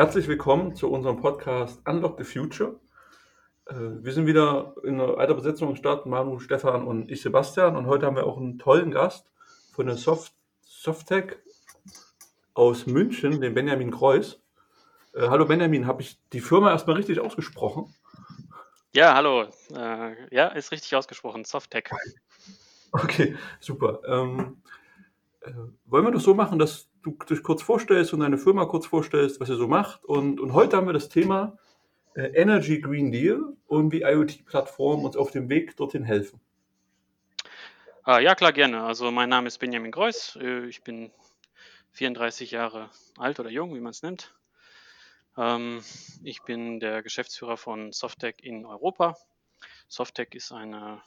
Herzlich willkommen zu unserem Podcast Unlock the Future. Äh, wir sind wieder in einer alter Besetzung am Start, Manu, Stefan und ich, Sebastian. Und heute haben wir auch einen tollen Gast von der Soft Softtech aus München, den Benjamin Kreuz. Äh, hallo Benjamin, habe ich die Firma erstmal richtig ausgesprochen? Ja, hallo. Äh, ja, ist richtig ausgesprochen. Softtech. Okay, super. Ähm, äh, wollen wir das so machen, dass du dich kurz vorstellst und deine Firma kurz vorstellst, was ihr so macht? Und, und heute haben wir das Thema äh, Energy Green Deal und wie IoT-Plattformen uns auf dem Weg dorthin helfen. Ah, ja, klar, gerne. Also mein Name ist Benjamin Greuß. Äh, ich bin 34 Jahre alt oder jung, wie man es nennt. Ähm, ich bin der Geschäftsführer von Softtech in Europa. Softtech ist eine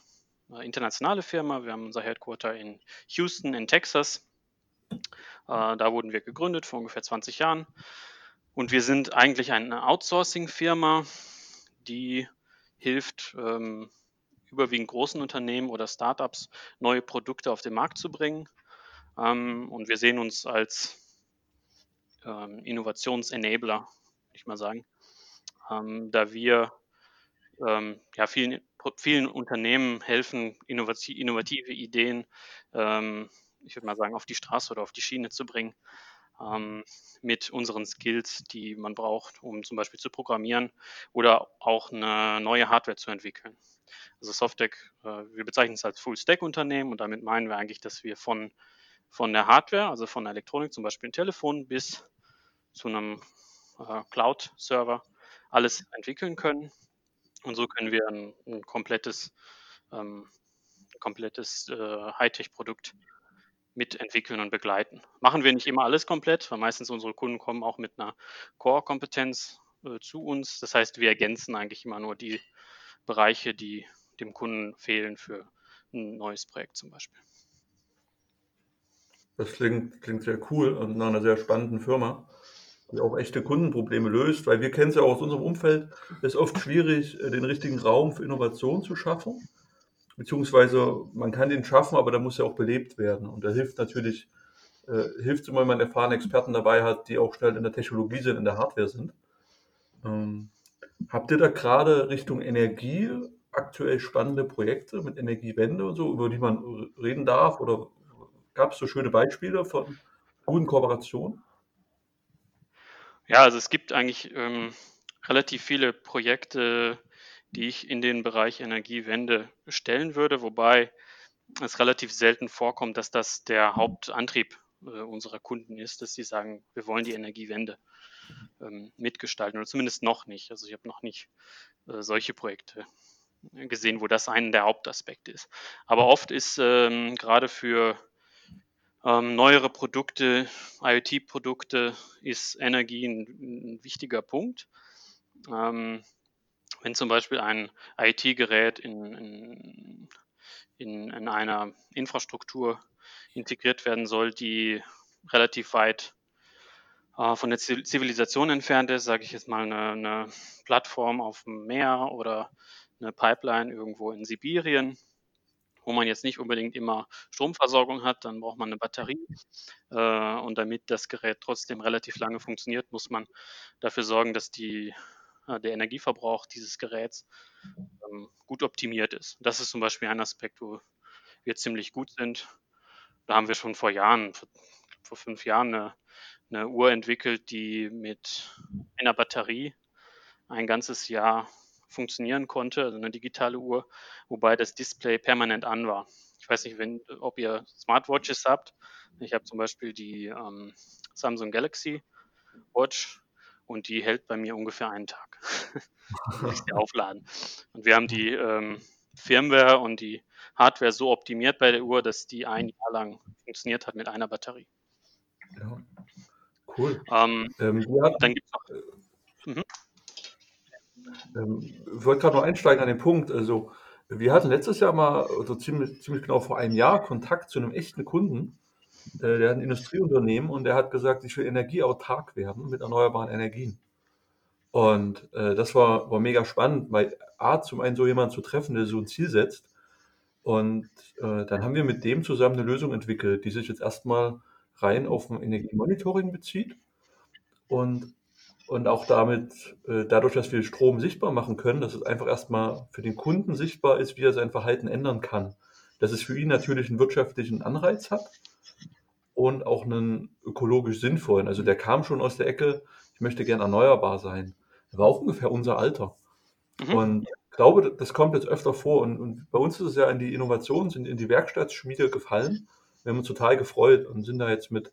äh, internationale Firma. Wir haben unser Headquarter in Houston in Texas. Äh, da wurden wir gegründet vor ungefähr 20 Jahren. Und wir sind eigentlich eine Outsourcing-Firma, die hilft, ähm, überwiegend großen Unternehmen oder Startups neue Produkte auf den Markt zu bringen. Ähm, und wir sehen uns als ähm, Innovationsenabler ich mal sagen, ähm, da wir ähm, ja, vielen, vielen Unternehmen helfen, innovative Ideen, ähm, ich würde mal sagen, auf die Straße oder auf die Schiene zu bringen, ähm, mit unseren Skills, die man braucht, um zum Beispiel zu programmieren oder auch eine neue Hardware zu entwickeln. Also Softtech, äh, wir bezeichnen es als Full-Stack-Unternehmen und damit meinen wir eigentlich, dass wir von, von der Hardware, also von der Elektronik, zum Beispiel ein Telefon, bis zu einem äh, Cloud-Server alles entwickeln können. Und so können wir ein, ein komplettes, ähm, komplettes äh, Hightech-Produkt mitentwickeln und begleiten. Machen wir nicht immer alles komplett, weil meistens unsere Kunden kommen auch mit einer Core-Kompetenz äh, zu uns. Das heißt, wir ergänzen eigentlich immer nur die Bereiche, die dem Kunden fehlen für ein neues Projekt zum Beispiel. Das klingt, klingt sehr cool und nach einer sehr spannenden Firma die auch echte Kundenprobleme löst, weil wir kennen es ja auch aus unserem Umfeld, es ist oft schwierig, äh, den richtigen Raum für Innovation zu schaffen. Beziehungsweise man kann den schaffen, aber da muss ja auch belebt werden. Und da hilft natürlich, äh, hilft immer, wenn man erfahrene Experten dabei hat, die auch schnell in der Technologie sind, in der Hardware sind. Ähm, habt ihr da gerade Richtung Energie aktuell spannende Projekte mit Energiewende und so, über die man reden darf? Oder gab es so schöne Beispiele von guten Kooperationen? Ja, also es gibt eigentlich ähm, relativ viele Projekte, die ich in den Bereich Energiewende stellen würde, wobei es relativ selten vorkommt, dass das der Hauptantrieb äh, unserer Kunden ist, dass sie sagen, wir wollen die Energiewende ähm, mitgestalten oder zumindest noch nicht. Also ich habe noch nicht äh, solche Projekte gesehen, wo das einer der Hauptaspekte ist. Aber oft ist ähm, gerade für ähm, neuere Produkte, IoT-Produkte ist Energie ein, ein wichtiger Punkt. Ähm, wenn zum Beispiel ein IT-Gerät in, in, in, in, einer Infrastruktur integriert werden soll, die relativ weit äh, von der Zivilisation entfernt ist, sage ich jetzt mal eine, eine Plattform auf dem Meer oder eine Pipeline irgendwo in Sibirien, wo man jetzt nicht unbedingt immer Stromversorgung hat, dann braucht man eine Batterie. Äh, und damit das Gerät trotzdem relativ lange funktioniert, muss man dafür sorgen, dass die, der Energieverbrauch dieses Geräts ähm, gut optimiert ist. Das ist zum Beispiel ein Aspekt, wo wir ziemlich gut sind. Da haben wir schon vor Jahren, vor, vor fünf Jahren, eine, eine Uhr entwickelt, die mit einer Batterie ein ganzes Jahr funktionieren konnte, also eine digitale Uhr, wobei das Display permanent an war. Ich weiß nicht, wenn, ob ihr Smartwatches habt. Ich habe zum Beispiel die ähm, Samsung Galaxy Watch und die hält bei mir ungefähr einen Tag. ich sie aufladen. Und wir haben die ähm, Firmware und die Hardware so optimiert bei der Uhr, dass die ein Jahr lang funktioniert hat mit einer Batterie. Ja, cool. Ähm, ähm, dann gibt es noch. Mhm. Ähm, ich wollte gerade noch einsteigen an den Punkt. Also, wir hatten letztes Jahr mal, also ziemlich, ziemlich genau vor einem Jahr, Kontakt zu einem echten Kunden. Äh, der hat ein Industrieunternehmen und der hat gesagt, ich will energieautark werden mit erneuerbaren Energien. Und äh, das war, war mega spannend, weil A, zum einen so jemanden zu treffen, der so ein Ziel setzt. Und äh, dann haben wir mit dem zusammen eine Lösung entwickelt, die sich jetzt erstmal rein auf ein Energiemonitoring bezieht. Und und auch damit, äh, dadurch, dass wir Strom sichtbar machen können, dass es einfach erstmal für den Kunden sichtbar ist, wie er sein Verhalten ändern kann. Dass es für ihn natürlich einen wirtschaftlichen Anreiz hat und auch einen ökologisch sinnvollen. Also der kam schon aus der Ecke, ich möchte gern erneuerbar sein. Er war auch ungefähr unser Alter. Mhm. Und ich glaube, das kommt jetzt öfter vor. Und, und bei uns ist es ja in die Innovation, sind in die Werkstattschmiede gefallen. Wir haben uns total gefreut und sind da jetzt mit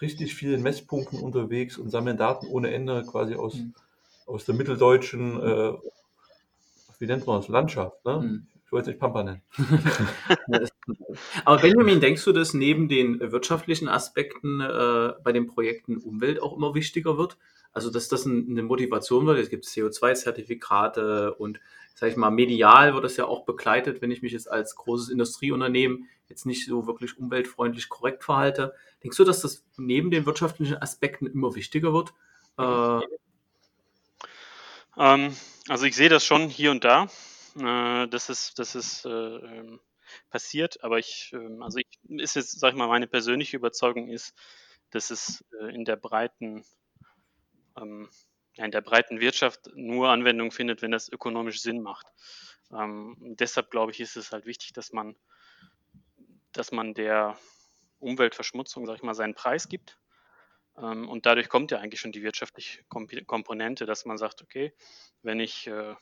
richtig vielen Messpunkten unterwegs und sammeln Daten ohne Ende quasi aus, mhm. aus der mitteldeutschen, äh, wie nennt man das, Landschaft. Ne? Mhm. Ich wollte es nicht Pampa nennen. Aber Benjamin, denkst du, dass neben den wirtschaftlichen Aspekten äh, bei den Projekten Umwelt auch immer wichtiger wird? Also, dass das eine Motivation wird. Es gibt CO2-Zertifikate und, sag ich mal, medial wird das ja auch begleitet, wenn ich mich jetzt als großes Industrieunternehmen jetzt nicht so wirklich umweltfreundlich korrekt verhalte. Denkst du, dass das neben den wirtschaftlichen Aspekten immer wichtiger wird? Äh, ähm, also ich sehe das schon hier und da, äh, dass es, dass es äh, ähm, passiert, aber ich, ähm, also ich, ist jetzt, sag ich mal, meine persönliche Überzeugung ist, dass es äh, in der breiten ähm, in der breiten Wirtschaft nur Anwendung findet, wenn das ökonomisch Sinn macht. Ähm, deshalb glaube ich, ist es halt wichtig, dass man, dass man der Umweltverschmutzung, sag ich mal, seinen Preis gibt. Ähm, und dadurch kommt ja eigentlich schon die wirtschaftliche Komponente, dass man sagt, okay, wenn ich äh,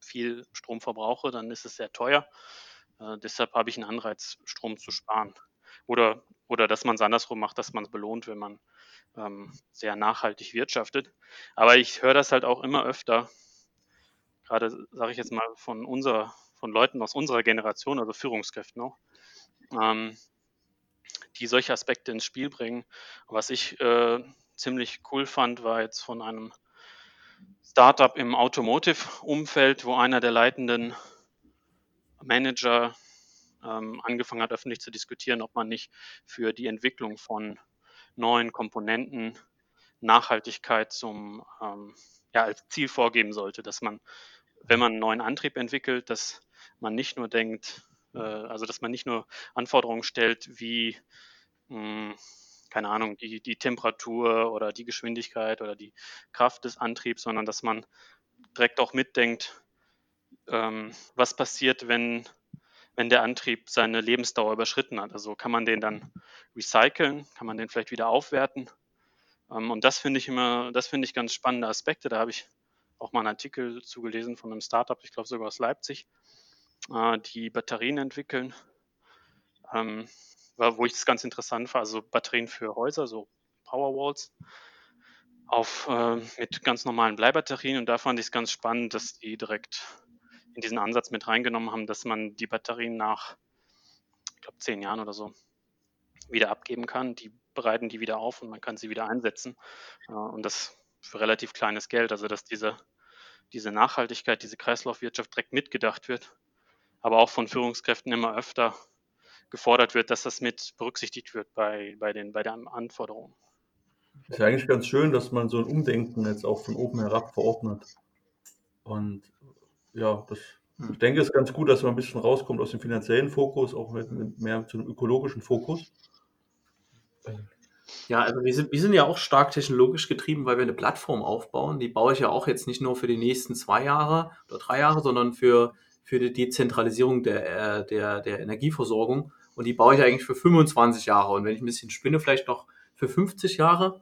viel Strom verbrauche, dann ist es sehr teuer. Äh, deshalb habe ich einen Anreiz, Strom zu sparen. Oder, oder dass man es andersrum macht, dass man es belohnt, wenn man ähm, sehr nachhaltig wirtschaftet. Aber ich höre das halt auch immer öfter, gerade sage ich jetzt mal von unserer, von Leuten aus unserer Generation, also Führungskräften auch, ähm, die solche Aspekte ins Spiel bringen. Was ich äh, ziemlich cool fand, war jetzt von einem Startup im Automotive-Umfeld, wo einer der leitenden Manager ähm, angefangen hat, öffentlich zu diskutieren, ob man nicht für die Entwicklung von neuen Komponenten Nachhaltigkeit zum, ähm, ja, als Ziel vorgeben sollte, dass man, wenn man einen neuen Antrieb entwickelt, dass man nicht nur denkt, äh, also dass man nicht nur Anforderungen stellt wie, mh, hm, keine Ahnung, die, die Temperatur oder die Geschwindigkeit oder die Kraft des Antriebs, sondern dass man direkt auch mitdenkt, ähm, was passiert, wenn wenn der Antrieb seine Lebensdauer überschritten hat. Also kann man den dann recyceln, kann man den vielleicht wieder aufwerten. Ähm, und das finde ich immer, das finde ich ganz spannende Aspekte. Da habe ich auch mal einen Artikel zugelesen von einem Startup, ich glaube sogar aus Leipzig, äh, die Batterien entwickeln. Ähm, wo ich das ganz interessant war, also Batterien für Häuser, so Powerwalls, auf, äh, mit ganz normalen Bleibatterien. Und da fand ich es ganz spannend, dass die direkt in diesen Ansatz mit reingenommen haben, dass man die Batterien nach, ich glaube, zehn Jahren oder so wieder abgeben kann. Die bereiten die wieder auf und man kann sie wieder einsetzen. Und das für relativ kleines Geld. Also dass diese, diese Nachhaltigkeit, diese Kreislaufwirtschaft direkt mitgedacht wird, aber auch von Führungskräften immer öfter gefordert wird, dass das mit berücksichtigt wird bei, bei, den, bei den Anforderungen. Ist ja eigentlich ganz schön, dass man so ein Umdenken jetzt auch von oben herab verordnet. Und ja, das, hm. ich denke, es ist ganz gut, dass man ein bisschen rauskommt aus dem finanziellen Fokus, auch mit, mit mehr zu einem ökologischen Fokus. Ja, also wir sind, wir sind ja auch stark technologisch getrieben, weil wir eine Plattform aufbauen. Die baue ich ja auch jetzt nicht nur für die nächsten zwei Jahre oder drei Jahre, sondern für, für die Dezentralisierung der, äh, der, der Energieversorgung. Und die baue ich eigentlich für 25 Jahre. Und wenn ich ein bisschen spinne, vielleicht noch für 50 Jahre.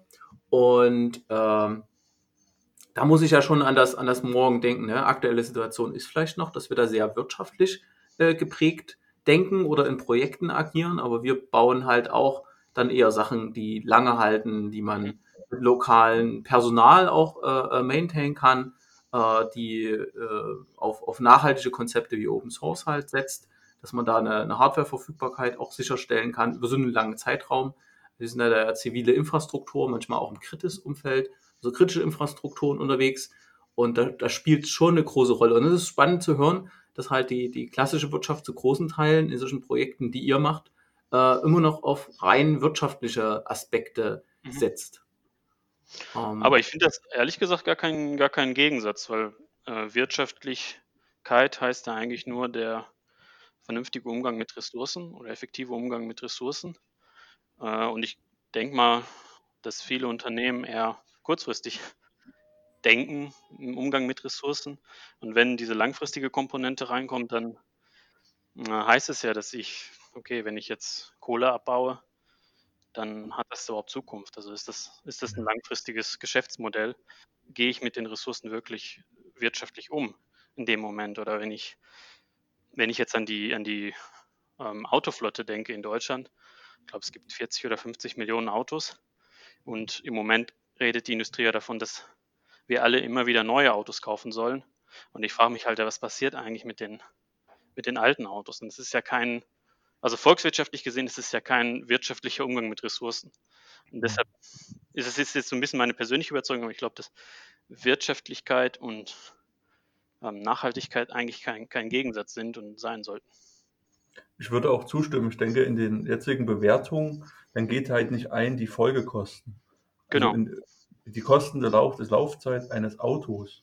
Und ähm, da muss ich ja schon an das, an das Morgen denken. Ne? Aktuelle Situation ist vielleicht noch, dass wir da sehr wirtschaftlich äh, geprägt denken oder in Projekten agieren, aber wir bauen halt auch dann eher Sachen, die lange halten, die man mit lokalen Personal auch äh, äh maintain kann, äh, die äh, auf, auf nachhaltige Konzepte wie Open Source halt setzt, dass man da eine, eine Hardware-Verfügbarkeit auch sicherstellen kann über so einen langen Zeitraum. Wir sind ja der zivile Infrastruktur, manchmal auch im Kritis-Umfeld so kritische Infrastrukturen unterwegs. Und da, da spielt schon eine große Rolle. Und es ist spannend zu hören, dass halt die, die klassische Wirtschaft zu großen Teilen in solchen Projekten, die ihr macht, äh, immer noch auf rein wirtschaftliche Aspekte mhm. setzt. Ähm, Aber ich finde das ehrlich gesagt gar keinen gar keinen Gegensatz, weil äh, Wirtschaftlichkeit heißt da eigentlich nur der vernünftige Umgang mit Ressourcen oder effektive Umgang mit Ressourcen. Äh, und ich denke mal, dass viele Unternehmen eher kurzfristig denken im Umgang mit Ressourcen. Und wenn diese langfristige Komponente reinkommt, dann äh, heißt es ja, dass ich, okay, wenn ich jetzt Kohle abbaue, dann hat das überhaupt Zukunft. Also ist das, ist das ein langfristiges Geschäftsmodell? Gehe ich mit den Ressourcen wirklich wirtschaftlich um in dem Moment? Oder wenn ich, wenn ich jetzt an die, an die ähm, Autoflotte denke in Deutschland, ich glaube, es gibt 40 oder 50 Millionen Autos und im Moment redet die Industrie ja davon, dass wir alle immer wieder neue Autos kaufen sollen. Und ich frage mich halt, was passiert eigentlich mit den, mit den alten Autos? Und es ist ja kein, also volkswirtschaftlich gesehen ist es ja kein wirtschaftlicher Umgang mit Ressourcen. Und deshalb ist es jetzt so ein bisschen meine persönliche Überzeugung, aber ich glaube, dass Wirtschaftlichkeit und Nachhaltigkeit eigentlich kein, kein Gegensatz sind und sein sollten. Ich würde auch zustimmen. Ich denke, in den jetzigen Bewertungen, dann geht halt nicht ein die Folgekosten. Also genau. in, die Kosten der, Lauf, des Laufzeit eines Autos,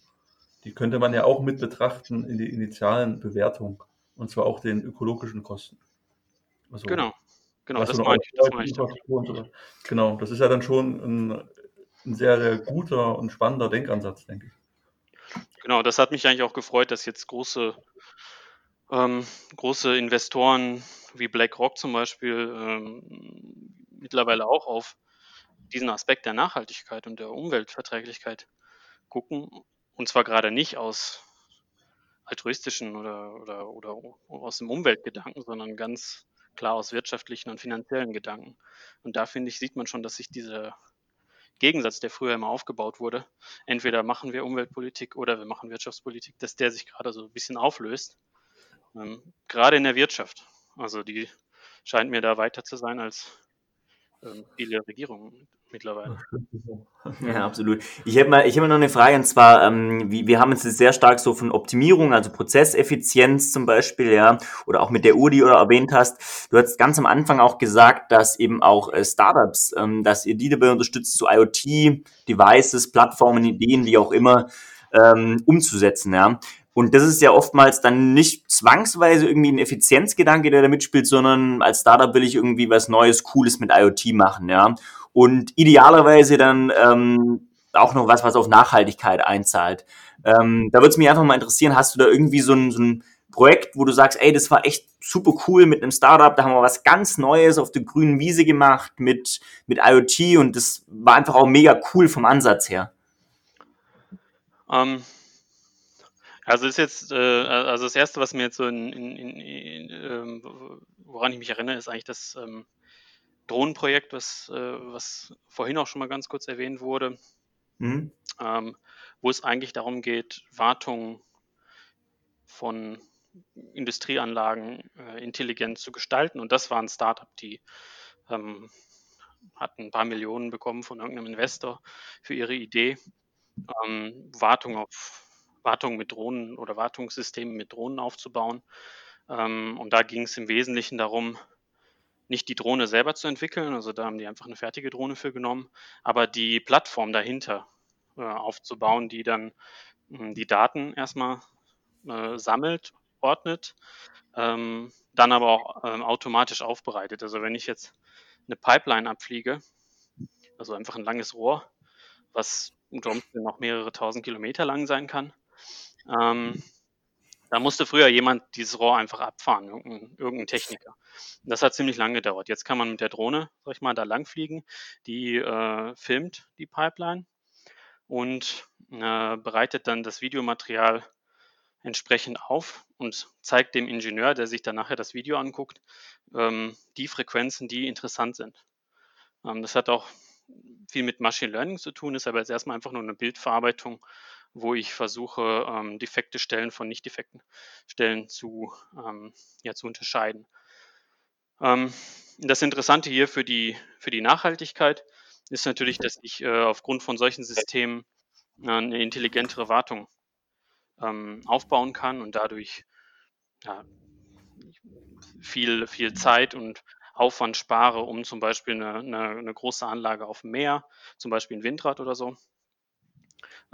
die könnte man ja auch mit betrachten in die initialen Bewertung. Und zwar auch den ökologischen Kosten. Also, genau, genau, das meine ich. Das meine ich so genau, das ist ja dann schon ein, ein sehr, sehr guter und spannender Denkansatz, denke ich. Genau, das hat mich eigentlich auch gefreut, dass jetzt große, ähm, große Investoren wie BlackRock zum Beispiel ähm, mittlerweile auch auf diesen Aspekt der Nachhaltigkeit und der Umweltverträglichkeit gucken. Und zwar gerade nicht aus altruistischen oder, oder, oder aus dem Umweltgedanken, sondern ganz klar aus wirtschaftlichen und finanziellen Gedanken. Und da finde ich, sieht man schon, dass sich dieser Gegensatz, der früher immer aufgebaut wurde, entweder machen wir Umweltpolitik oder wir machen Wirtschaftspolitik, dass der sich gerade so ein bisschen auflöst. Ähm, gerade in der Wirtschaft. Also die scheint mir da weiter zu sein als ähm, viele Regierungen mittlerweile. Ja, absolut. Ich habe mal, ich habe noch eine Frage, und zwar, ähm, wie, wir haben uns sehr stark so von Optimierung, also Prozesseffizienz zum Beispiel, ja, oder auch mit der Uhr, die du erwähnt hast. Du hast ganz am Anfang auch gesagt, dass eben auch äh, Startups, ähm, dass ihr die dabei unterstützt, so IoT, Devices, Plattformen, Ideen, wie auch immer, ähm, umzusetzen, ja. Und das ist ja oftmals dann nicht zwangsweise irgendwie ein Effizienzgedanke, der da mitspielt, sondern als Startup will ich irgendwie was Neues, Cooles mit IoT machen, ja und idealerweise dann ähm, auch noch was, was auf Nachhaltigkeit einzahlt. Ähm, da würde es mich einfach mal interessieren, hast du da irgendwie so ein, so ein Projekt, wo du sagst, ey, das war echt super cool mit einem Startup, da haben wir was ganz Neues auf der grünen Wiese gemacht mit, mit IoT und das war einfach auch mega cool vom Ansatz her. Um, ähm, also ist jetzt, äh, also das erste, was mir jetzt so in, in, in, ähm, woran ich mich erinnere, ist eigentlich das ähm, Drohnenprojekt, was, äh, was vorhin auch schon mal ganz kurz erwähnt wurde, mhm. ähm, wo es eigentlich darum geht, Wartung von Industrieanlagen äh, intelligent zu gestalten. Und das war ein Startup, die ähm, hat ein paar Millionen bekommen von irgendeinem Investor für ihre Idee, ähm, Wartung auf Wartung mit Drohnen oder Wartungssysteme mit Drohnen aufzubauen. Ähm, und da ging es im Wesentlichen darum, nicht die Drohne selber zu entwickeln, also da haben die einfach eine fertige Drohne für genommen, aber die Plattform dahinter äh, aufzubauen, die dann mh, hm, die Daten erstmal äh, sammelt, ordnet, ähm, dann aber auch ähm, automatisch aufbereitet. Also wenn ich jetzt eine Pipeline abfliege, also einfach ein langes Rohr, was unter Umständen noch mehrere tausend Kilometer lang sein kann, ähm, da musste früher jemand dieses Rohr einfach abfahren, irgendein, irgendein Techniker. Das hat ziemlich lange gedauert. Jetzt kann man mit der Drohne, sag ich mal, da langfliegen. Die äh, filmt die Pipeline und äh, bereitet dann das Videomaterial entsprechend auf und zeigt dem Ingenieur, der sich dann nachher das Video anguckt, ähm, die Frequenzen, die interessant sind. Ähm, das hat auch viel mit Machine Learning zu tun, ist aber jetzt erstmal einfach nur eine Bildverarbeitung wo ich versuche, ähm, defekte Stellen von nicht defekten Stellen zu, ähm, ja, zu unterscheiden. Ähm, das Interessante hier für die, für die Nachhaltigkeit ist natürlich, dass ich äh, aufgrund von solchen Systemen äh, eine intelligentere Wartung ähm, aufbauen kann und dadurch ja, viel, viel Zeit und Aufwand spare, um zum Beispiel eine, eine, eine große Anlage auf dem Meer, zum Beispiel ein Windrad oder so,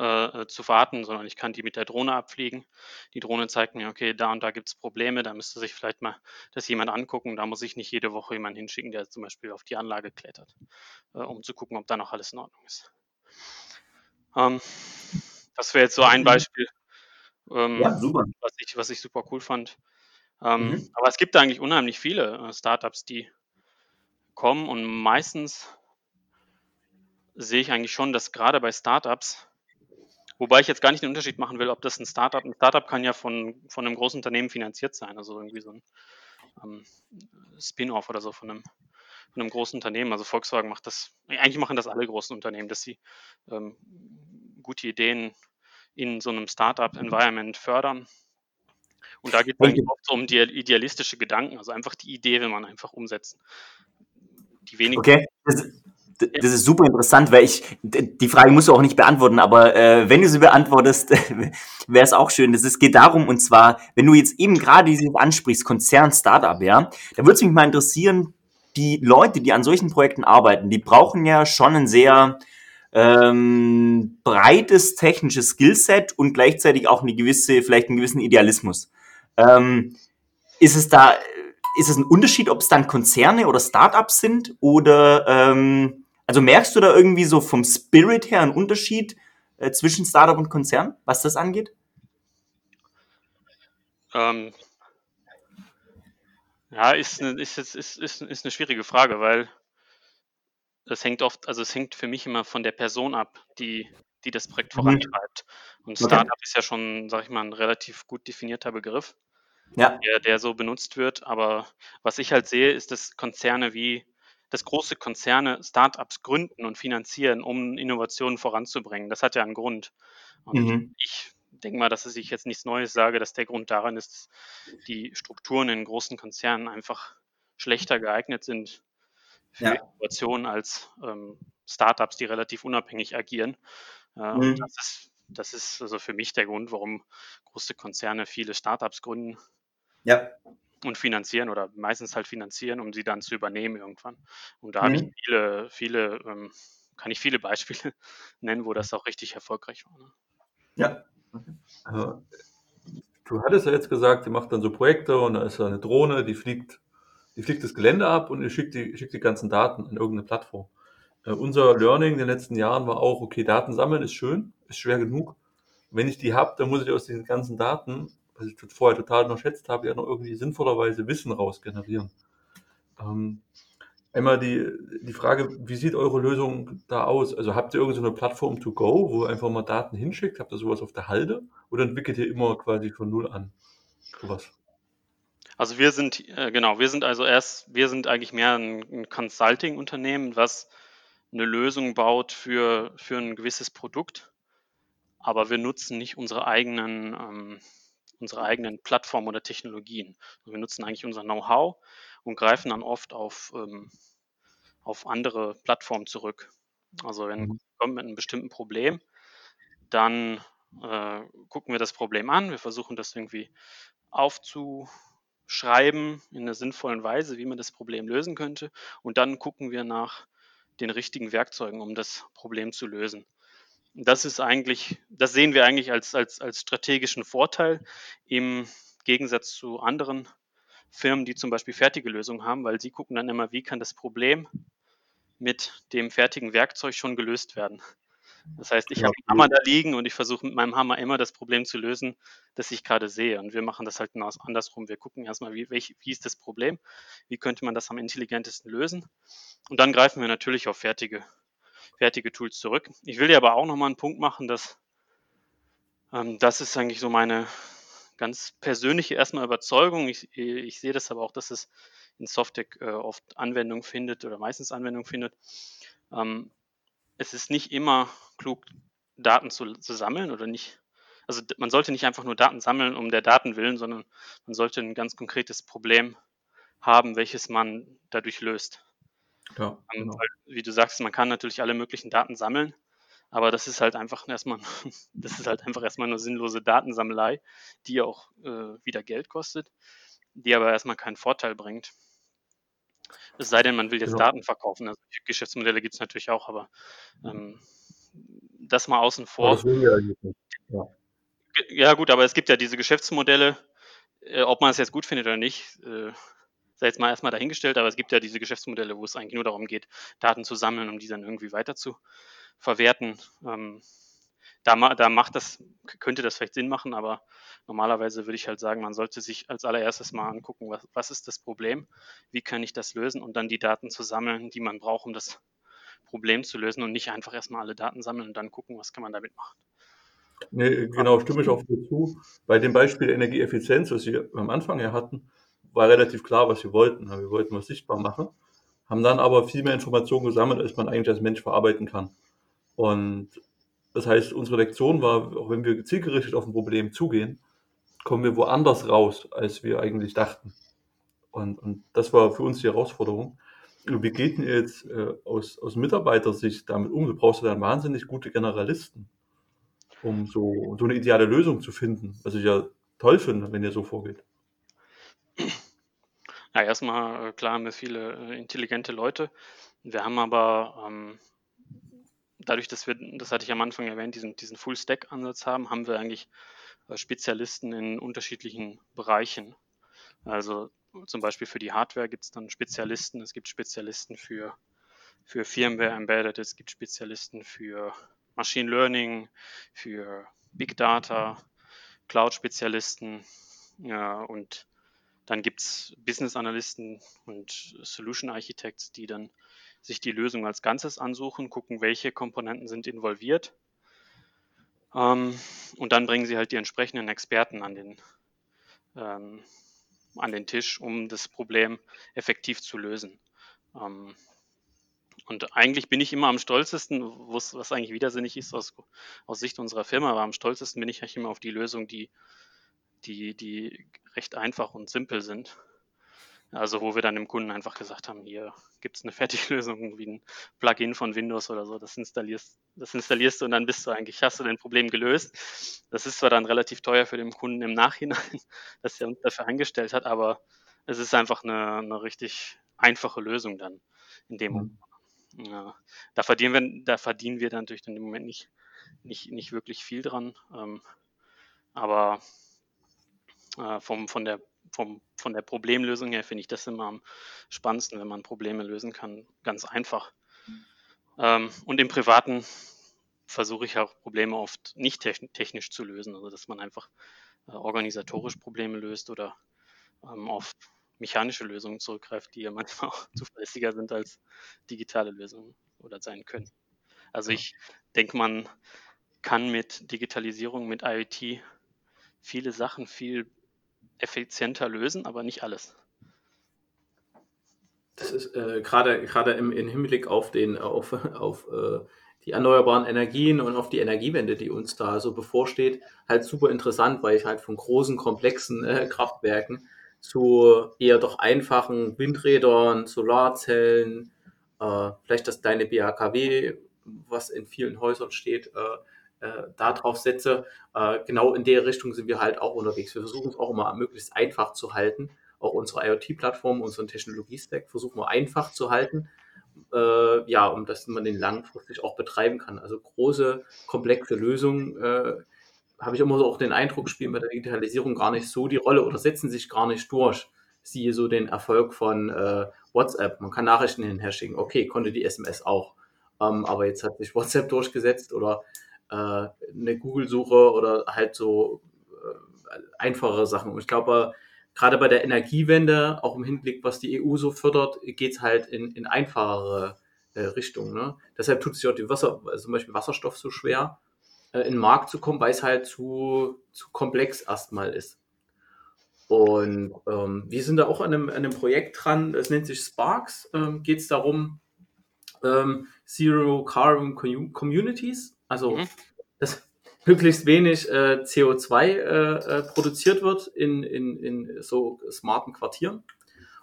äh, äh, zu warten, sondern ich kann die mit der Drohne abfliegen. Die Drohne zeigt mir, okay, da und da gibt es Probleme, da müsste sich vielleicht mal das jemand angucken. Da muss ich nicht jede Woche jemanden hinschicken, der zum Beispiel auf die Anlage klettert, äh, um zu gucken, ob da noch alles in Ordnung ist. Ähm, Das wäre jetzt so ein Beispiel, ähm, Ja, super. was ich was ich super cool fand. Ähm, Mhm. aber es gibt eigentlich unheimlich viele, äh, Startups, die kommen und meistens sehe ich eigentlich schon, dass gerade bei Startups wobei ich jetzt gar nicht den Unterschied machen will, ob das ein Startup 'n Startup kann ja von von 'nem großen Unternehmen finanziert sein, also irgendwie so 'n, ähm, Spin-off oder so von 'nem von 'nem großen Unternehmen. Also, Volkswagen macht das eigentlich machen das alle großen Unternehmen, dass sie, ähm, gute Ideen in so 'nem Startup-Environment fördern. Und da geht's eigentlich oft so um die idealistische Gedanken, also einfach die Idee will man einfach umsetzen. Die wenigen Okay, das das ist super interessant, weil ich die Frage musst du auch nicht beantworten, aber, äh, wenn du sie beantwortest, wäre es auch schön. Das es geht darum, und zwar, wenn du jetzt eben grade dieses ansprichst, Konzern, Start-up, ja, da würde es mich mal interessieren, die Leute, die an solchen Projekten arbeiten, die brauchen ja schon 'n sehr, ähm, breites technisches Skillset und gleichzeitig auch 'ne gewisse vielleicht 'n gewissen Idealismus. Ähm, ist es da ist es 'n Unterschied, ob's dann Konzerne oder Start-ups sind oder, ähm also, merkst du da irgendwie so vom Spirit her 'n Unterschied, äh, zwischen Start-up und Konzern, was das angeht? Ähm ja, ist 'ne ist ist ist ist 'ne schwierige Frage, weil das hängt oft also, es hängt für mich immer von der Person ab, die die das Projekt Mhm. vorantreibt. Und Okay. Start-up ist ja schon, sage ich mal, 'n relativ gut definierter Begriff, Ja. der der so benutzt wird. Aber was ich halt sehe, ist, dass Konzerne wie dass große Konzerne Start-ups gründen und finanzieren, um Innovationen voranzubringen. Das hat ja 'n Grund. Und Mhm. ich denke mal, dass es ich jetzt nichts Neues sage, dass der Grund daran ist, die Strukturen in großen Konzernen einfach schlechter geeignet sind für Ja. Innovationen als, ähm, Start-ups, die relativ unabhängig agieren. Äh, und Mhm. das ist das ist also für mich der Grund, warum große Konzerne viele Start-ups gründen Ja. Und finanzieren oder meistens halt finanzieren, um sie dann zu übernehmen irgendwann. Und da habe ich Mhm. viele viele, ähm kann ich viele Beispiele nennen, wo das auch richtig erfolgreich war, ne? Ja. Äh, du hattest ja jetzt gesagt, ihr macht dann so Projekte und da ist da 'ne Drohne, die fliegt die fliegt das Gelände ab und ihr schickt die schickt die ganzen Daten an irgend 'ne Plattform. Äh, unser Learning in den letzten Jahren war auch: Okay, Daten sammeln ist schön, ist schwer genug. Wenn ich die habe, dann muss ich aus diesen ganzen Daten, was ich vorher total unterschätzt habe, ja noch irgendwie sinnvollerweise Wissen raus generieren. Ähm, einmal die die Frage: Wie sieht eure Lösung da aus? Also, habt ihr irgend so Plattform to go, wo ihr einfach mal Daten hinschickt? Habt ihr so was auf der Halde oder entwickelt ihr immer quasi von null an so was? Also, wir sind äh, genau, wir sind also erst wir sind eigentlich mehr 'n 'n Consulting-Unternehmen, was 'ne Lösung baut für für 'n gewisses Produkt, aber wir nutzen nicht unsere eigenen ähm, unsere eigenen Plattformen oder Technologien. Wir nutzen eigentlich unser Know-how und greifen dann oft auf, ähm auf andere Plattformen zurück. Also, wenn Mhm. Kunde kommt mit 'nem bestimmten Problem, dann, äh, gucken wir das Problem an. Wir versuchen das irgendwie aufzuschreiben in 'ner sinnvollen Weise, wie man das Problem lösen könnte. Und dann gucken wir nach den richtigen Werkzeugen, um das Problem zu lösen. Das ist eigentlich das sehen wir eigentlich als als als strategischen Vorteil im Gegensatz zu anderen Firmen, die zum Beispiel fertige Lösungen haben, weil sie gucken dann immer, wie kann das Problem mit dem fertigen Werkzeug schon gelöst werden. Das heißt, ich Ja, habe 'n Hammer da liegen und ich versuche mit meinem Hammer immer das Problem zu lösen, das ich grade sehe. Und wir machen das halt andersrum. Wir gucken erst mal, wie welch wie ist das Problem? Wie könnte man das am intelligentesten lösen? Und dann greifen wir natürlich auf fertige fertige Tools zurück. Ich will dir aber auch noch mal 'n Punkt machen, dass ähm, das ist eigentlich so meine ganz persönliche erst mal Überzeugung. Ich ich sehe das aber auch, dass es in Software, äh, oft Anwendung findet oder meistens Anwendung findet. Ähm, es ist nicht immer klug, Daten zu zu sammeln oder nicht also, man sollte nicht einfach nur Daten sammeln um der Daten willen, sondern man sollte 'n ganz konkretes Problem haben, welches man dadurch löst. Ja, genau. weil, wie du sagst, man kann natürlich alle möglichen Daten sammeln, aber das ist halt einfach erst mal das ist halt einfach erst mal 'ne sinnlose Datensammelei, die auch, äh, wieder Geld kostet, die aber erst mal keinen Vorteil bringt. Es sei denn, man will jetzt Genau. Daten verkaufen. Also, Geschäftsmodelle gibt's natürlich auch, aber, ähm, das mal außen vor. das nicht. Ja. G ja gut, aber es gibt ja diese Geschäftsmodelle, äh, ob man es jetzt gut findet oder nicht, äh, sei jetzt mal erst mal dahingestellt, aber es gibt ja diese Geschäftsmodelle, wo es eigentlich nur darum geht, Daten zu sammeln, um die dann irgendwie weiter zu verwerten. Ähm, da, da macht das, könnte das vielleicht Sinn machen, aber normalerweise würde ich halt sagen, man sollte sich als allererstes mal angucken, was, was ist das Problem, wie kann ich das lösen und dann die Daten zu sammeln, die man braucht, um das Problem zu lösen und nicht einfach erstmal alle Daten sammeln und dann gucken, was kann man damit machen. Nee, genau, stimme ich auch dazu. Bei dem Beispiel Energieeffizienz, was wir am Anfang ja hatten, war relativ klar, was wir wollten. Wir wollten was sichtbar machen, haben dann aber viel mehr Informationen gesammelt, als man eigentlich als Mensch verarbeiten kann. Und das heißt, unsere Lektion war, auch wenn wir zielgerichtet auf ein Problem zugehen, kommen wir woanders raus, als wir eigentlich dachten. Und, und das war für uns die Herausforderung. Wie geht denn jetzt äh, aus, aus Mitarbeitersicht damit um? Du brauchst ja dann wahnsinnig gute Generalisten, um so, so eine ideale Lösung zu finden, was ich ja toll finde, wenn ihr so vorgeht. Ja, erstmal, äh, klar haben wir viele äh, intelligente Leute. Wir haben aber ähm, dadurch, dass wir, das hatte ich am Anfang erwähnt, diesen, diesen Full-Stack-Ansatz haben, haben wir eigentlich äh, Spezialisten in unterschiedlichen Bereichen. Also zum Beispiel für die Hardware gibt es dann Spezialisten, es gibt Spezialisten für, für Firmware Embedded, es gibt Spezialisten für Machine Learning, für Big Data, Cloud-Spezialisten ja, und dann gibt es Business Analysten und Solution Architects, die dann sich die Lösung als Ganzes ansuchen, gucken, welche Komponenten sind involviert. Ähm, und dann bringen sie halt die entsprechenden Experten an den, ähm, an den Tisch, um das Problem effektiv zu lösen. Ähm, und eigentlich bin ich immer am stolzesten, was eigentlich widersinnig ist aus, aus Sicht unserer Firma, aber am stolzesten bin ich eigentlich immer auf die Lösung, die, die, die recht einfach und simpel sind. Also wo wir dann dem Kunden einfach gesagt haben, hier gibt es eine Fertiglösung wie ein Plugin von Windows oder so, das installierst, das installierst du und dann bist du eigentlich, hast du dein Problem gelöst. Das ist zwar dann relativ teuer für den Kunden im Nachhinein, dass er uns dafür eingestellt hat, aber es ist einfach eine, eine richtig einfache Lösung dann in dem Moment. Mhm. Ja, da verdienen wir, da verdienen wir dann natürlich in dem Moment nicht, nicht, nicht wirklich viel dran. Ähm, aber äh, vom, von der vom, von der Problemlösung her finde ich das immer am spannendsten, wenn man Probleme lösen kann, ganz einfach. Mhm. Ähm, und im Privaten versuche ich auch Probleme oft nicht technisch zu lösen, also dass man einfach äh, organisatorisch Probleme löst oder ähm, auf mechanische Lösungen zurückgreift, die ja manchmal auch zuverlässiger sind als digitale Lösungen oder sein können. Also ich denke, man kann mit Digitalisierung, mit IoT viele Sachen viel effizienter lösen, aber nicht alles. Das ist äh, gerade im, im Hinblick auf den auf, auf äh, die erneuerbaren Energien und auf die Energiewende, die uns da so bevorsteht, halt super interessant, weil ich halt von großen, komplexen äh, Kraftwerken zu eher doch einfachen Windrädern, Solarzellen, äh, vielleicht das kleine BHKW, was in vielen Häusern steht, äh, darauf setze. Äh, genau in der Richtung sind wir halt auch unterwegs. Wir versuchen es auch immer möglichst einfach zu halten. Auch unsere IoT-Plattform, unseren Technologie-Stack versuchen wir einfach zu halten. Äh, ja, um dass man den langfristig auch betreiben kann. Also große, komplexe Lösungen äh, habe ich immer so auch den Eindruck, spielen bei der Digitalisierung gar nicht so die Rolle oder setzen sich gar nicht durch. Siehe so den Erfolg von äh, WhatsApp. Man kann Nachrichten hinher schicken. Okay, konnte die SMS auch. Ähm, aber jetzt hat sich WhatsApp durchgesetzt oder eine Google-Suche oder halt so äh, einfachere Sachen. Und ich glaube, gerade bei der Energiewende, auch im Hinblick, was die EU so fördert, geht es halt in, in einfachere äh, Richtungen. Ne? Deshalb tut sich auch die Wasser, also zum Beispiel Wasserstoff so schwer, äh, in den Markt zu kommen, weil es halt zu, zu komplex erstmal ist. Und ähm, wir sind da auch an einem, an einem Projekt dran, es nennt sich Sparks, ähm, geht es darum, ähm, Zero Carbon Communities also, mhm. dass möglichst wenig äh, CO2 äh, äh, produziert wird in, in, in so smarten Quartieren.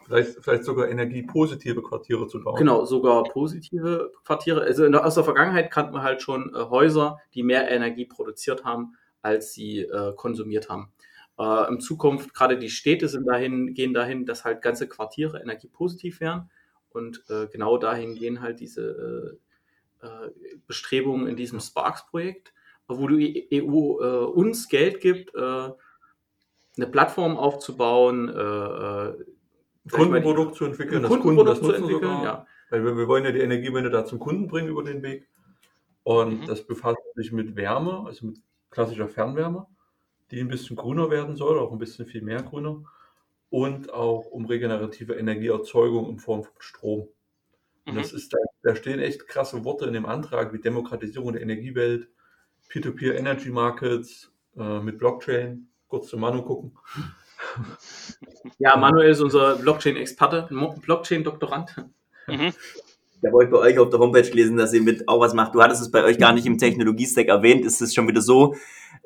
Vielleicht, vielleicht sogar energiepositive Quartiere zu bauen. Genau, sogar positive Quartiere. Also in der, aus der Vergangenheit kannten wir halt schon äh, Häuser, die mehr Energie produziert haben, als sie äh, konsumiert haben. Äh, in Zukunft, gerade die Städte sind dahin, gehen dahin, dass halt ganze Quartiere energiepositiv werden. Und äh, genau dahin gehen halt diese äh, Bestrebungen in diesem Sparks-Projekt, wo die EU äh, uns Geld gibt, äh, eine Plattform aufzubauen, äh, Kundenprodukt zu entwickeln, das Kundenprodukt Kunden das zu entwickeln, sogar, ja. Weil wir, wir wollen ja die Energiewende da zum Kunden bringen über den Weg. Und mhm. das befasst sich mit Wärme, also mit klassischer Fernwärme, die ein bisschen grüner werden soll, auch ein bisschen viel mehr grüner. Und auch um regenerative Energieerzeugung in Form von Strom. Und mhm. das ist, da, da stehen echt krasse Worte in dem Antrag wie Demokratisierung der Energiewelt, Peer-to-Peer Energy Markets äh, mit Blockchain. Kurz zu Manu gucken. Ja, Manuel ist unser Blockchain-Experte, Blockchain-Doktorand. Mhm. Ich habe euch bei euch auf der Homepage gelesen, dass ihr mit auch was macht. Du hattest es bei euch gar nicht im Technologie-Stack erwähnt. Ist es schon wieder so?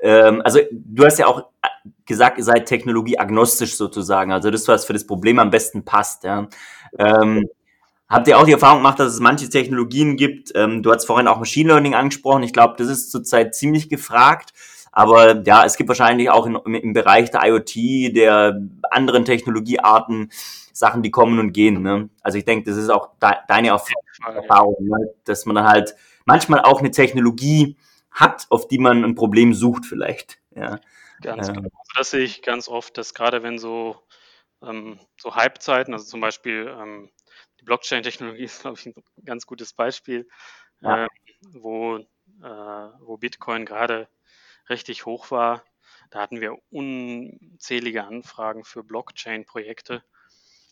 Ähm, also du hast ja auch gesagt, ihr seid technologieagnostisch sozusagen. Also das, was für das Problem am besten passt. Ja. Ähm, habt ihr auch die Erfahrung gemacht, dass es manche Technologien gibt? Ähm, du hast vorhin auch Machine Learning angesprochen. Ich glaube, das ist zurzeit ziemlich gefragt. Aber ja, es gibt wahrscheinlich auch in, im Bereich der IoT, der anderen Technologiearten, Sachen, die kommen und gehen. Ne? Also ich denke, das ist auch de deine Erf Erfahrung, ne? dass man dann halt manchmal auch eine Technologie hat, auf die man ein Problem sucht vielleicht. Ja. Ganz ähm. genau. Also das sehe ich ganz oft, dass gerade wenn so, ähm, so Hype-Zeiten, also zum Beispiel ähm, die Blockchain-Technologie ist, glaube ich, ein ganz gutes Beispiel, ja. äh, wo, äh, wo Bitcoin gerade richtig hoch war. Da hatten wir unzählige Anfragen für Blockchain-Projekte.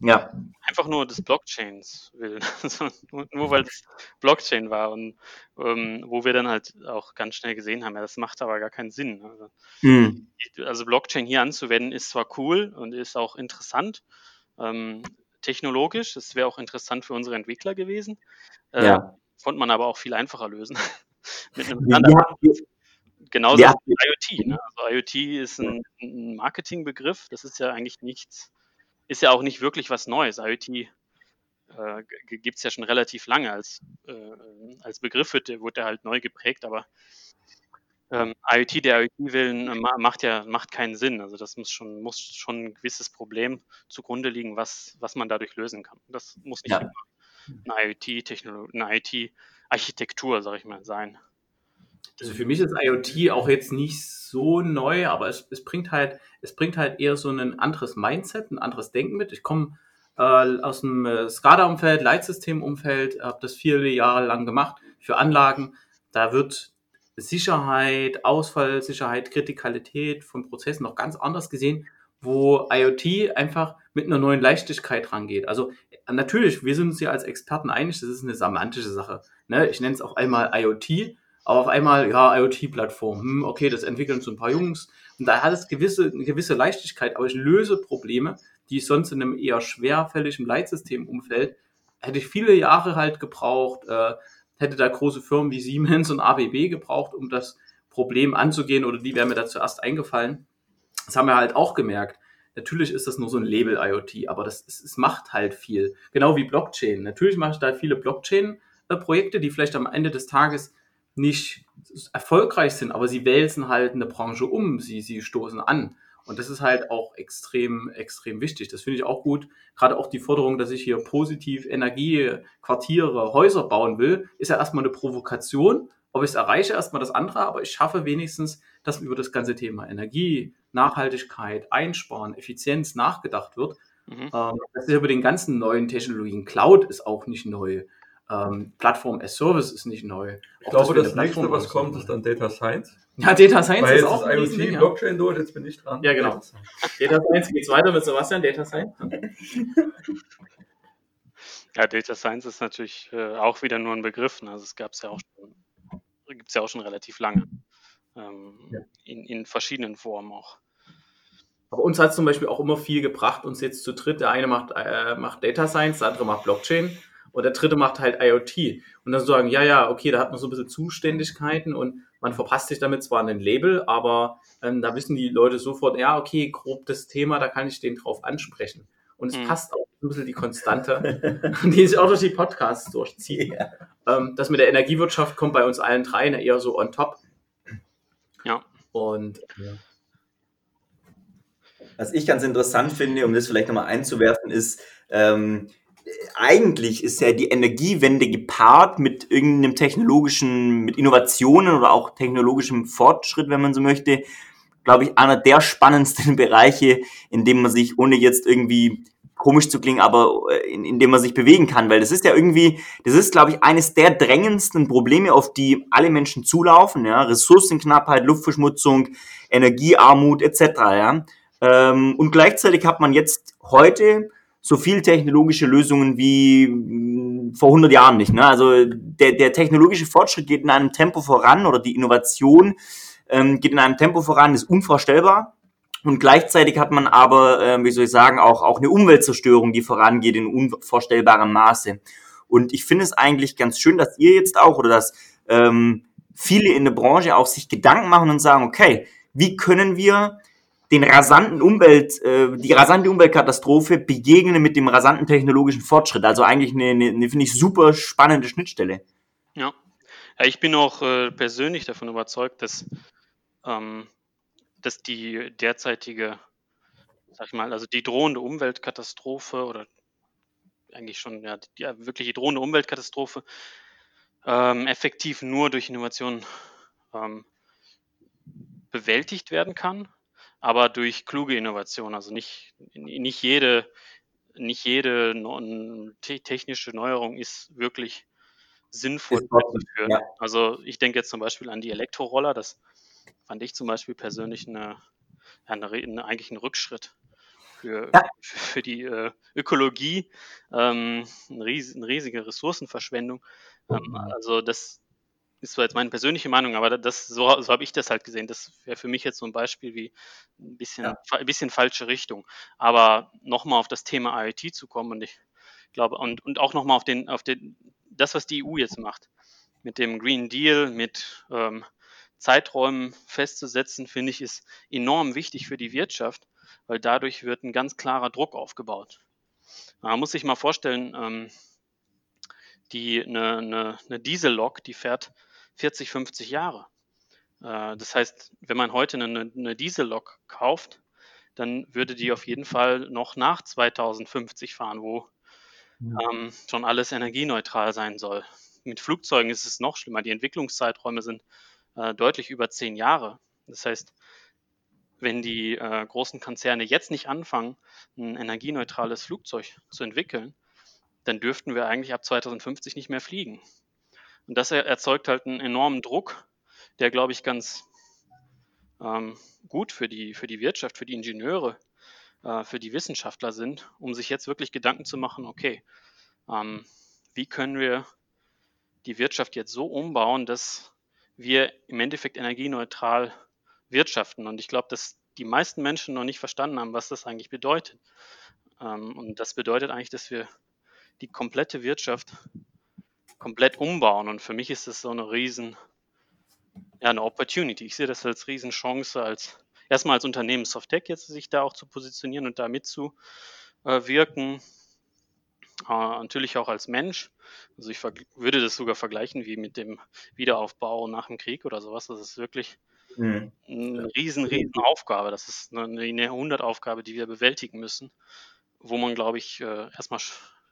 Ja. Einfach nur des Blockchains willen. Also nur, nur, weil es Blockchain war und ähm, wo wir dann halt auch ganz schnell gesehen haben, ja, das macht aber gar keinen Sinn. Also, mhm. also Blockchain hier anzuwenden ist zwar cool und ist auch interessant, ähm, technologisch, es wäre auch interessant für unsere Entwickler gewesen. Äh, ja. Konnte man aber auch viel einfacher lösen. Mit einem wie, Genauso ja. wie IoT. Ne? Also IoT ist ein, ein Marketingbegriff, das ist ja eigentlich nichts ist ja auch nicht wirklich was Neues. IoT äh, gibt es ja schon relativ lange als, äh, als Begriff, wird, wurde der halt neu geprägt, aber ähm, IoT, der IoT-Willen äh, macht ja macht keinen Sinn. Also das muss schon, muss schon ein gewisses Problem zugrunde liegen, was, was man dadurch lösen kann. Das muss nicht ja. eine IoT-Technologie, eine IT-Architektur, sag ich mal, sein. Also für mich ist IoT auch jetzt nicht so neu, aber es, es bringt halt, es bringt halt eher so ein anderes Mindset, ein anderes Denken mit. Ich komme äh, aus dem äh, SCADA-Umfeld, Leitsystem-Umfeld, habe das viele Jahre lang gemacht für Anlagen. Da wird Sicherheit, Ausfallsicherheit, Kritikalität von Prozessen noch ganz anders gesehen, wo IoT einfach mit einer neuen Leichtigkeit rangeht. Also natürlich, wir sind uns ja als Experten einig, das ist eine semantische Sache. Ne? Ich nenne es auch einmal IoT, aber auf einmal, ja, IoT-Plattform, hm, okay, das entwickeln so ein paar Jungs. Und da hat es gewisse, eine gewisse Leichtigkeit, aber ich löse Probleme, die ich sonst in einem eher schwerfälligen Leitsystemumfeld hätte ich viele Jahre halt gebraucht, äh, hätte da große Firmen wie Siemens und ABB gebraucht, um das Problem anzugehen oder die wären mir da zuerst eingefallen. Das haben wir halt auch gemerkt. Natürlich ist das nur so ein Label IoT, aber das, es, es macht halt viel. Genau wie Blockchain. Natürlich mache ich da viele Blockchain-Projekte, die vielleicht am Ende des Tages nicht erfolgreich sind, aber sie wälzen halt eine Branche um, sie, sie stoßen an. Und das ist halt auch extrem, extrem wichtig. Das finde ich auch gut. Gerade auch die Forderung, dass ich hier positiv Energie, Quartiere, Häuser bauen will, ist ja erstmal eine Provokation. Ob ich es erreiche, erstmal das andere, aber ich schaffe wenigstens, dass über das ganze Thema Energie, Nachhaltigkeit, Einsparen, Effizienz nachgedacht wird. Mhm. Ähm, das ist über den ganzen neuen Technologien. Cloud ist auch nicht neu. Ähm, Plattform as Service ist nicht neu. Ich Auch glaube, das, das nächste, was kommt, ist dann Data Science. Ja, Data Science Weil ist auch ein IoT, Ding, Blockchain durch, jetzt bin ich dran. Ja, genau. Data Science geht's weiter mit Sebastian, Data Science. Ja, Data Science ist natürlich äh, auch wieder nur ein Begriff. Ne? Also es gab es ja auch schon, gibt's ja auch schon relativ lange. Ähm, ja. in, in verschiedenen Formen auch. Aber uns hat zum Beispiel auch immer viel gebracht, uns jetzt zu dritt. Der eine macht, äh, macht Data Science, der andere macht Blockchain. Und der dritte macht halt IoT. Und dann sagen, ja, ja, okay, da hat man so ein bisschen Zuständigkeiten und man verpasst sich damit zwar an den Label, aber ähm, da wissen die Leute sofort, ja, okay, grob das Thema, da kann ich den drauf ansprechen. Und es mhm. passt auch ein bisschen die Konstante, die sich auch durch die Podcasts durchzieht. Ja. Ähm, das mit der Energiewirtschaft kommt bei uns allen dreien eher so on top. Ja. Und ja. Was ich ganz interessant finde, um das vielleicht nochmal einzuwerfen, ist, ähm, eigentlich ist ja die Energiewende gepaart mit irgendeinem technologischen, mit Innovationen oder auch technologischem Fortschritt, wenn man so möchte, glaube ich, einer der spannendsten Bereiche, in dem man sich, ohne jetzt irgendwie komisch zu klingen, aber äh, in, in dem man sich bewegen kann, weil das ist ja irgendwie, das ist, glaube ich, eines der drängendsten Probleme, auf die alle Menschen zulaufen, ja, Ressourcenknappheit, Luftverschmutzung, Energiearmut etc., ja, ähm, und gleichzeitig hat man jetzt heute so viel technologische Lösungen wie mh, vor 100 Jahren nicht, ne? Also der, der technologische Fortschritt geht in einem Tempo voran oder die Innovation ähm, geht in einem Tempo voran, ist unvorstellbar. Und gleichzeitig hat man aber, äh, wie soll ich sagen, auch, auch eine Umweltzerstörung, die vorangeht in unvorstellbarem Maße. Und ich finde es eigentlich ganz schön, dass ihr jetzt auch oder dass ähm, viele in der Branche auch sich Gedanken machen und sagen, okay, wie können wir den rasanten Umwelt, äh, die rasante Umweltkatastrophe begegnen mit dem rasanten technologischen Fortschritt. Also eigentlich eine, eine, eine finde ich, super spannende Schnittstelle. Ja, ja ich bin auch äh, persönlich davon überzeugt, dass ähm, dass die derzeitige, sag ich mal, also die drohende Umweltkatastrophe oder eigentlich schon ja, die ja, wirkliche drohende Umweltkatastrophe ähm, effektiv nur durch Innovation ähm, bewältigt werden kann, aber durch kluge Innovation. Also nicht, nicht jede, nicht jede technische Neuerung ist wirklich sinnvoll durchzuführen. Ja. Also ich denke jetzt zum Beispiel an die Elektroroller, das fand ich zum Beispiel persönlich eine, eine, eine eigentlich ein Rückschritt für, ja. für die äh, Ökologie, ähm, eine, ries eine, riesige Ressourcenverschwendung. Ähm, mhm. also das ist zwar jetzt meine persönliche Meinung, aber das, so, so habe ich das halt gesehen. Das wäre für mich jetzt so ein Beispiel wie ein bisschen, ja. ein bisschen falsche Richtung. Aber nochmal auf das Thema IoT zu kommen und ich glaube, und, und auch nochmal auf den, auf den, das, was die EU jetzt macht, mit dem Green Deal, mit ähm, Zeiträumen festzusetzen, finde ich, ist enorm wichtig für die Wirtschaft, weil dadurch wird ein ganz klarer Druck aufgebaut. Man muss sich mal vorstellen, ähm, die, eine, eine, eine Diesellok, die fährt 40, 50 Jahre. Äh, das heißt, wenn man heute eine, eine Diesellok kauft, dann würde die auf jeden Fall noch nach 2050 fahren, wo ähm, schon alles energieneutral sein soll. Mit Flugzeugen ist es noch schlimmer. Die Entwicklungszeiträume sind äh, deutlich über zehn Jahre. Das heißt, wenn die äh, großen Konzerne jetzt nicht anfangen, ein energieneutrales Flugzeug zu entwickeln, dann dürften wir eigentlich ab 2050 nicht mehr fliegen. Und das erzeugt halt einen enormen Druck, der, glaube ich, ganz ähm, gut für die, für die Wirtschaft, für die Ingenieure, äh, für die Wissenschaftler sind, um sich jetzt wirklich Gedanken zu machen, okay, ähm, wie können wir die Wirtschaft jetzt so umbauen, dass wir im Endeffekt energieneutral wirtschaften. Und ich glaube, dass die meisten Menschen noch nicht verstanden haben, was das eigentlich bedeutet. Ähm, und das bedeutet eigentlich, dass wir die komplette Wirtschaft komplett umbauen. Und für mich ist das so eine riesen, ja, eine Opportunity. Ich sehe das als Riesenchance, als erstmal als Unternehmen Softec jetzt sich da auch zu positionieren und da mitzuwirken. Äh, natürlich auch als Mensch. Also ich würde das sogar vergleichen wie mit dem Wiederaufbau nach dem Krieg oder sowas. Das ist wirklich mhm. eine riesen, riesen Aufgabe. Das ist eine, eine Jahrhundertaufgabe, die wir bewältigen müssen, wo man, glaube ich, äh, erstmal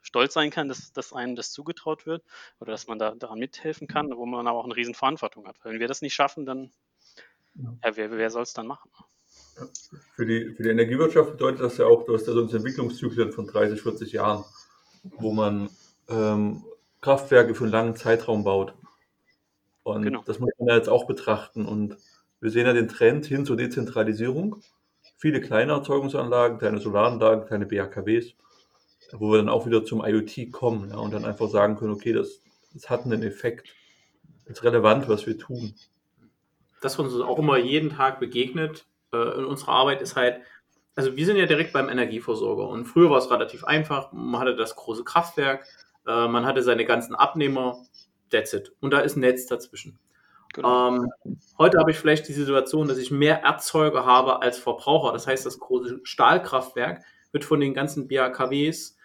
stolz sein kann, dass, dass einem das zugetraut wird oder dass man da daran mithelfen kann, wo man aber auch eine riesen Verantwortung hat. Wenn wir das nicht schaffen, dann ja, wer, wer soll es dann machen? Für die, für die Energiewirtschaft bedeutet das ja auch, du hast ja sonst Entwicklungszyklen von 30, 40 Jahren wo man ähm, Kraftwerke für einen langen Zeitraum baut. Und genau. das muss man ja jetzt auch betrachten. Und wir sehen ja den Trend hin zur Dezentralisierung. Viele kleine Erzeugungsanlagen, kleine Solaranlagen, kleine BHKWs, wo wir dann auch wieder zum IoT kommen ja, und dann einfach sagen können, okay, das, das hat einen Effekt. Das ist relevant, was wir tun. Das, was uns auch immer jeden Tag begegnet äh, in unserer Arbeit, ist halt, also wir sind ja direkt beim Energieversorger und früher war es relativ einfach. Man hatte das große Kraftwerk, äh, man hatte seine ganzen Abnehmer, that's it. Und da ist ein Netz dazwischen. Genau. Ähm, heute habe ich vielleicht die Situation, dass ich mehr Erzeuger habe als Verbraucher. Das heißt, das große Stahlkraftwerk wird von den ganzen BAKWs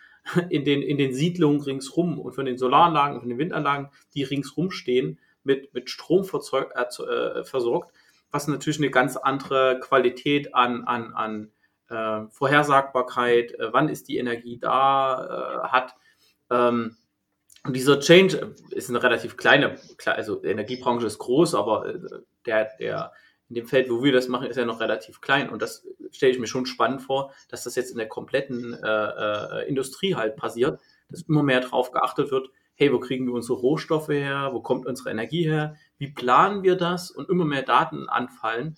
in den, in den Siedlungen ringsrum und von den Solaranlagen, von den Windanlagen, die ringsrum stehen, mit, mit Strom verzeugt, äh, versorgt, was natürlich eine ganz andere Qualität an, an, an äh, Vorhersagbarkeit, äh, wann ist die Energie da, äh, hat. Ähm, und dieser Change ist eine relativ kleine, also die Energiebranche ist groß, aber äh, der, der, in dem Feld, wo wir das machen, ist ja noch relativ klein. Und das stelle ich mir schon spannend vor, dass das jetzt in der kompletten äh, äh, Industrie halt passiert, dass immer mehr darauf geachtet wird, hey, wo kriegen wir unsere Rohstoffe her, wo kommt unsere Energie her, wie planen wir das und immer mehr Daten anfallen.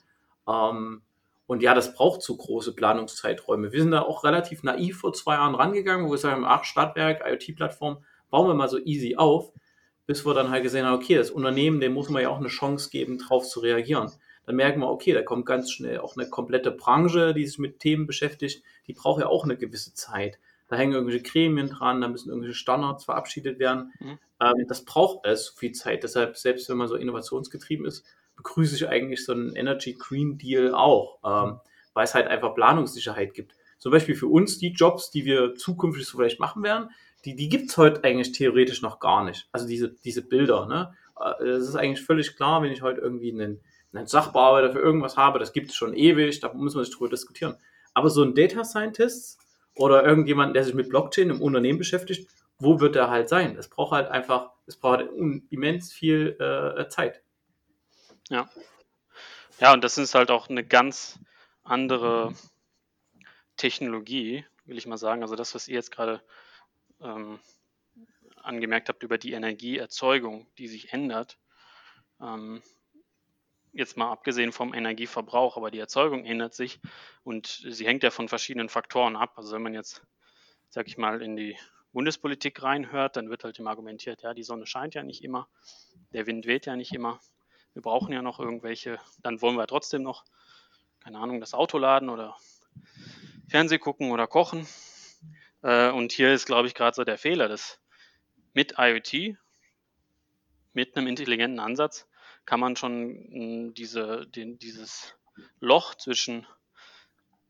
Ähm, und ja, das braucht zu große Planungszeiträume. Wir sind da auch relativ naiv vor zwei Jahren rangegangen, wo wir sagen, ach, Stadtwerk, IoT-Plattform, bauen wir mal so easy auf, bis wir dann halt gesehen haben, okay, das Unternehmen, dem muss man ja auch eine Chance geben, drauf zu reagieren dann merken wir, okay, da kommt ganz schnell auch eine komplette Branche, die sich mit Themen beschäftigt, die braucht ja auch eine gewisse Zeit. Da hängen irgendwelche Gremien dran, da müssen irgendwelche Standards verabschiedet werden. Mhm. Ähm, das braucht alles viel Zeit. Deshalb, selbst wenn man so innovationsgetrieben ist, begrüße ich eigentlich so einen Energy Green Deal auch, ähm, weil es halt einfach Planungssicherheit gibt. Zum Beispiel für uns die Jobs, die wir zukünftig so vielleicht machen werden, die, die gibt es heute eigentlich theoretisch noch gar nicht. Also diese, diese Bilder, ne? Äh, es ist eigentlich völlig klar, wenn ich heute irgendwie einen einen Sachbearbeiter für irgendwas habe, das gibt es schon ewig, da muss man sich drüber diskutieren. Aber so ein Data Scientist oder irgendjemand, der sich mit Blockchain im Unternehmen beschäftigt, wo wird der halt sein? Es braucht halt einfach, es braucht immens viel äh, Zeit. Ja. Ja, und das ist halt auch eine ganz andere Technologie, will ich mal sagen. Also das, was ihr jetzt gerade ähm, angemerkt habt über die Energieerzeugung, die sich ändert, ähm, jetzt mal abgesehen vom Energieverbrauch, aber die Erzeugung ändert sich und sie hängt ja von verschiedenen Faktoren ab. Also wenn man jetzt, sag ich mal, in die Bundespolitik reinhört, dann wird halt immer argumentiert, ja, die Sonne scheint ja nicht immer, der Wind weht ja nicht immer, wir brauchen ja noch irgendwelche, dann wollen wir trotzdem noch, keine Ahnung, das Auto laden oder Fernseh gucken oder kochen. Äh, und hier ist, glaube ich, gerade so der Fehler, dass mit IoT, mit einem intelligenten Ansatz, kann man schon hm, diese, den, dieses Loch zwischen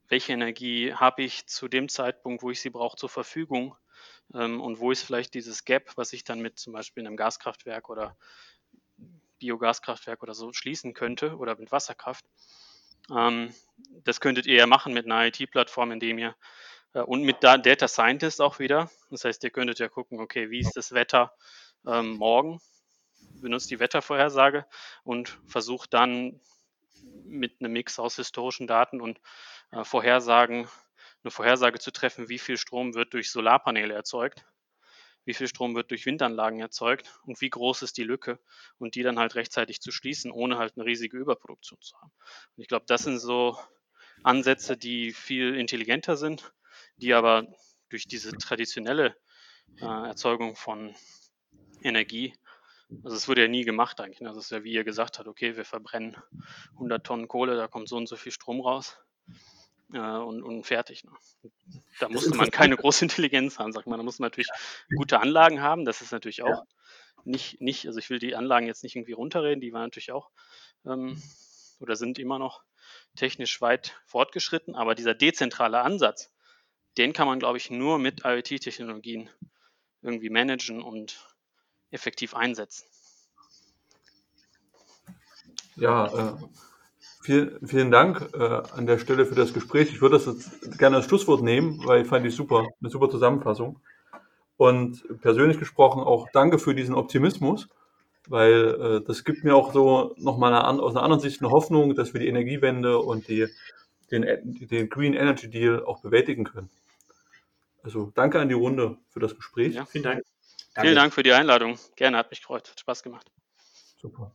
welche Energie habe ich zu dem Zeitpunkt, wo ich sie brauche, zur Verfügung ähm, und wo ist vielleicht dieses Gap, was ich dann mit zum Beispiel einem Gaskraftwerk oder Biogaskraftwerk oder so schließen könnte oder mit Wasserkraft. Ähm, das könntet ihr ja machen mit einer IT-Plattform, indem ihr äh, und mit Data Scientist auch wieder. Das heißt, ihr könntet ja gucken, okay, wie ist das Wetter ähm, morgen? Benutzt die Wettervorhersage und versucht dann mit einem Mix aus historischen Daten und äh, Vorhersagen eine Vorhersage zu treffen, wie viel Strom wird durch Solarpaneele erzeugt, wie viel Strom wird durch Windanlagen erzeugt und wie groß ist die Lücke und die dann halt rechtzeitig zu schließen, ohne halt eine riesige Überproduktion zu haben. Und ich glaube, das sind so Ansätze, die viel intelligenter sind, die aber durch diese traditionelle äh, Erzeugung von Energie also es wurde ja nie gemacht eigentlich. Ne? Das ist ja, wie ihr gesagt habt, okay, wir verbrennen 100 Tonnen Kohle, da kommt so und so viel Strom raus äh, und, und fertig. Ne? Da musste man keine große Intelligenz haben, sagt man. Da muss man natürlich gute Anlagen haben. Das ist natürlich auch ja. nicht, nicht, also ich will die Anlagen jetzt nicht irgendwie runterreden, die waren natürlich auch ähm, oder sind immer noch technisch weit fortgeschritten, aber dieser dezentrale Ansatz, den kann man, glaube ich, nur mit IoT-Technologien irgendwie managen und effektiv einsetzen. Ja, äh, vielen, vielen Dank äh, an der Stelle für das Gespräch. Ich würde das jetzt gerne als Schlusswort nehmen, weil ich fand die super, eine super Zusammenfassung. Und persönlich gesprochen auch danke für diesen Optimismus, weil äh, das gibt mir auch so nochmal eine, aus einer anderen Sicht eine Hoffnung, dass wir die Energiewende und die, den, den Green Energy Deal auch bewältigen können. Also danke an die Runde für das Gespräch. Ja, vielen Dank. Danke. Vielen Dank für die Einladung. Gerne, hat mich gefreut. Hat Spaß gemacht. Super.